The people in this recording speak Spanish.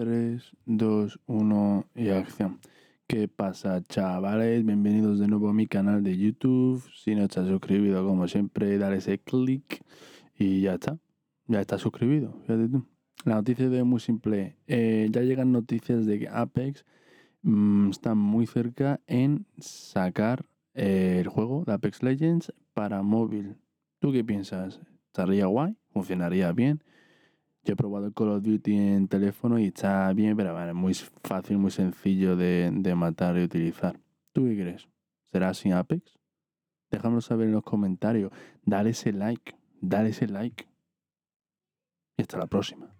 3, 2, 1 y acción. ¿Qué pasa, chavales? Bienvenidos de nuevo a mi canal de YouTube. Si no estás suscribido, como siempre, dale ese clic y ya está. Ya estás suscribido. Fíjate tú. La noticia de es muy simple. Eh, ya llegan noticias de que Apex mm, está muy cerca en sacar eh, el juego de Apex Legends para móvil. ¿Tú qué piensas? ¿Estaría guay? ¿Funcionaría bien? Yo he probado el Call of Duty en teléfono y está bien, pero es muy fácil, muy sencillo de, de matar y utilizar. ¿Tú qué crees? ¿Será sin Apex? Déjamelo saber en los comentarios. Dale ese like, dale ese like. Y hasta la próxima.